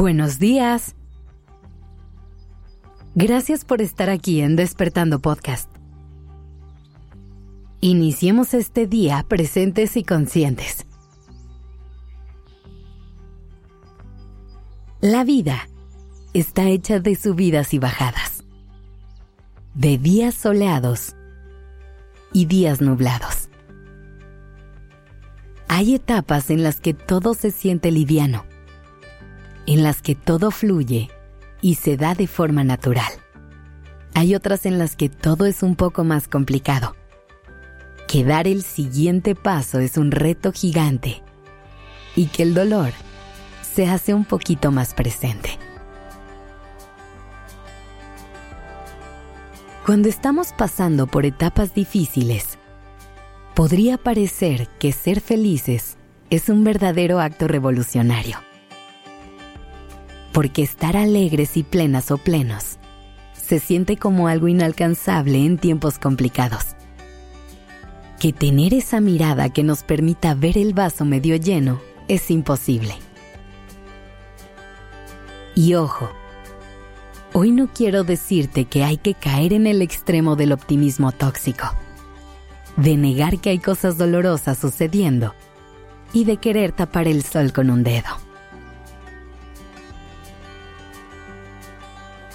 Buenos días. Gracias por estar aquí en Despertando Podcast. Iniciemos este día presentes y conscientes. La vida está hecha de subidas y bajadas, de días soleados y días nublados. Hay etapas en las que todo se siente liviano en las que todo fluye y se da de forma natural. Hay otras en las que todo es un poco más complicado. Que dar el siguiente paso es un reto gigante y que el dolor se hace un poquito más presente. Cuando estamos pasando por etapas difíciles, podría parecer que ser felices es un verdadero acto revolucionario porque estar alegres y plenas o plenos se siente como algo inalcanzable en tiempos complicados. Que tener esa mirada que nos permita ver el vaso medio lleno es imposible. Y ojo, hoy no quiero decirte que hay que caer en el extremo del optimismo tóxico, de negar que hay cosas dolorosas sucediendo y de querer tapar el sol con un dedo.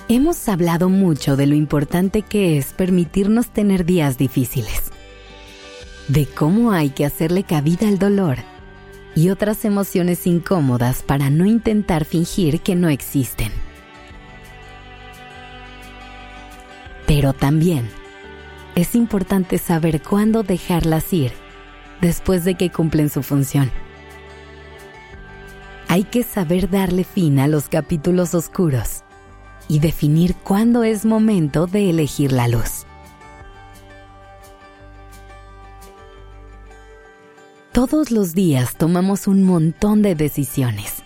Hemos hablado mucho de lo importante que es permitirnos tener días difíciles, de cómo hay que hacerle cabida al dolor y otras emociones incómodas para no intentar fingir que no existen. Pero también es importante saber cuándo dejarlas ir después de que cumplen su función. Hay que saber darle fin a los capítulos oscuros y definir cuándo es momento de elegir la luz. Todos los días tomamos un montón de decisiones.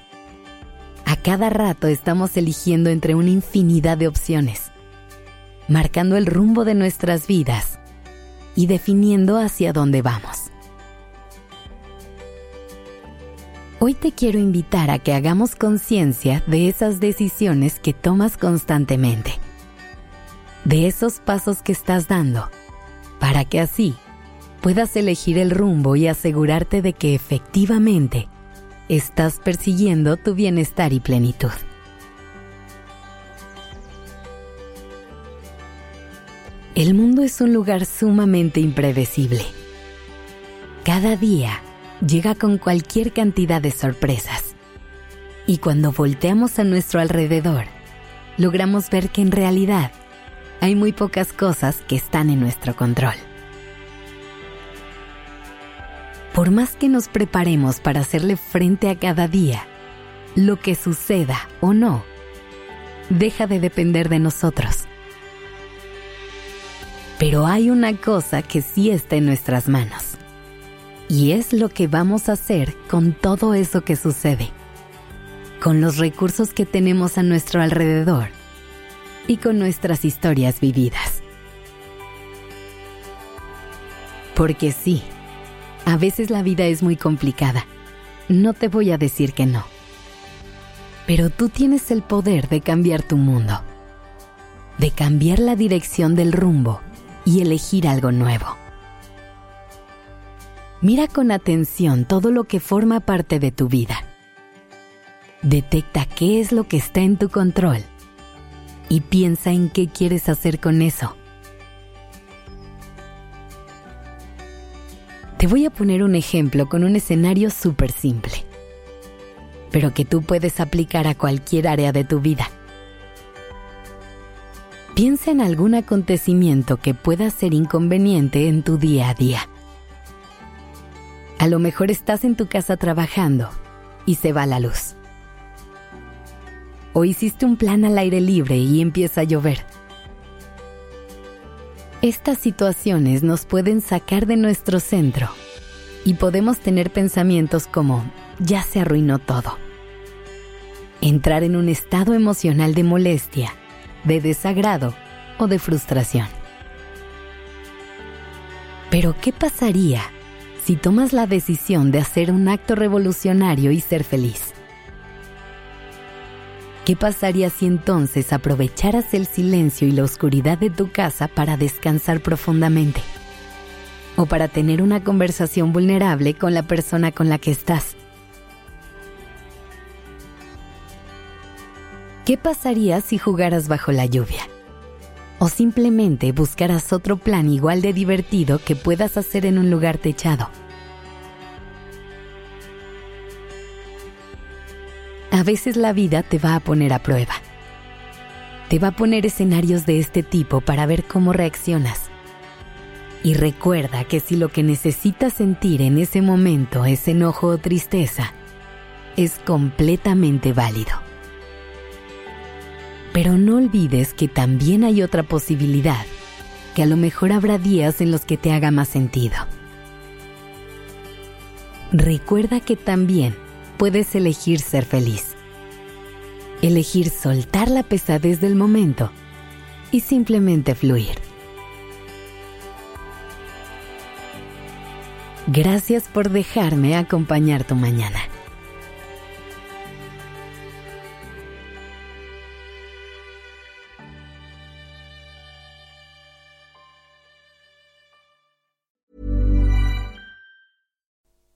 A cada rato estamos eligiendo entre una infinidad de opciones, marcando el rumbo de nuestras vidas y definiendo hacia dónde vamos. Hoy te quiero invitar a que hagamos conciencia de esas decisiones que tomas constantemente, de esos pasos que estás dando, para que así puedas elegir el rumbo y asegurarte de que efectivamente estás persiguiendo tu bienestar y plenitud. El mundo es un lugar sumamente impredecible. Cada día llega con cualquier cantidad de sorpresas. Y cuando volteamos a nuestro alrededor, logramos ver que en realidad hay muy pocas cosas que están en nuestro control. Por más que nos preparemos para hacerle frente a cada día, lo que suceda o no, deja de depender de nosotros. Pero hay una cosa que sí está en nuestras manos y es lo que vamos a hacer con todo eso que sucede, con los recursos que tenemos a nuestro alrededor y con nuestras historias vividas. Porque sí, a veces la vida es muy complicada. No te voy a decir que no. Pero tú tienes el poder de cambiar tu mundo, de cambiar la dirección del rumbo y elegir algo nuevo. Mira con atención todo lo que forma parte de tu vida. Detecta qué es lo que está en tu control y piensa en qué quieres hacer con eso. Te voy a poner un ejemplo con un escenario súper simple, pero que tú puedes aplicar a cualquier área de tu vida. Piensa en algún acontecimiento que pueda ser inconveniente en tu día a día. A lo mejor estás en tu casa trabajando y se va la luz. O hiciste un plan al aire libre y empieza a llover. Estas situaciones nos pueden sacar de nuestro centro y podemos tener pensamientos como ya se arruinó todo. Entrar en un estado emocional de molestia, de desagrado o de frustración. Pero ¿qué pasaría si tomas la decisión de hacer un acto revolucionario y ser feliz. ¿Qué pasaría si entonces aprovecharas el silencio y la oscuridad de tu casa para descansar profundamente? O para tener una conversación vulnerable con la persona con la que estás. ¿Qué pasaría si jugaras bajo la lluvia? O simplemente buscaras otro plan igual de divertido que puedas hacer en un lugar techado. A veces la vida te va a poner a prueba. Te va a poner escenarios de este tipo para ver cómo reaccionas. Y recuerda que si lo que necesitas sentir en ese momento es enojo o tristeza, es completamente válido. Pero no olvides que también hay otra posibilidad, que a lo mejor habrá días en los que te haga más sentido. Recuerda que también puedes elegir ser feliz. Elegir soltar la pesadez del momento y simplemente fluir. Gracias por dejarme acompañar tu mañana.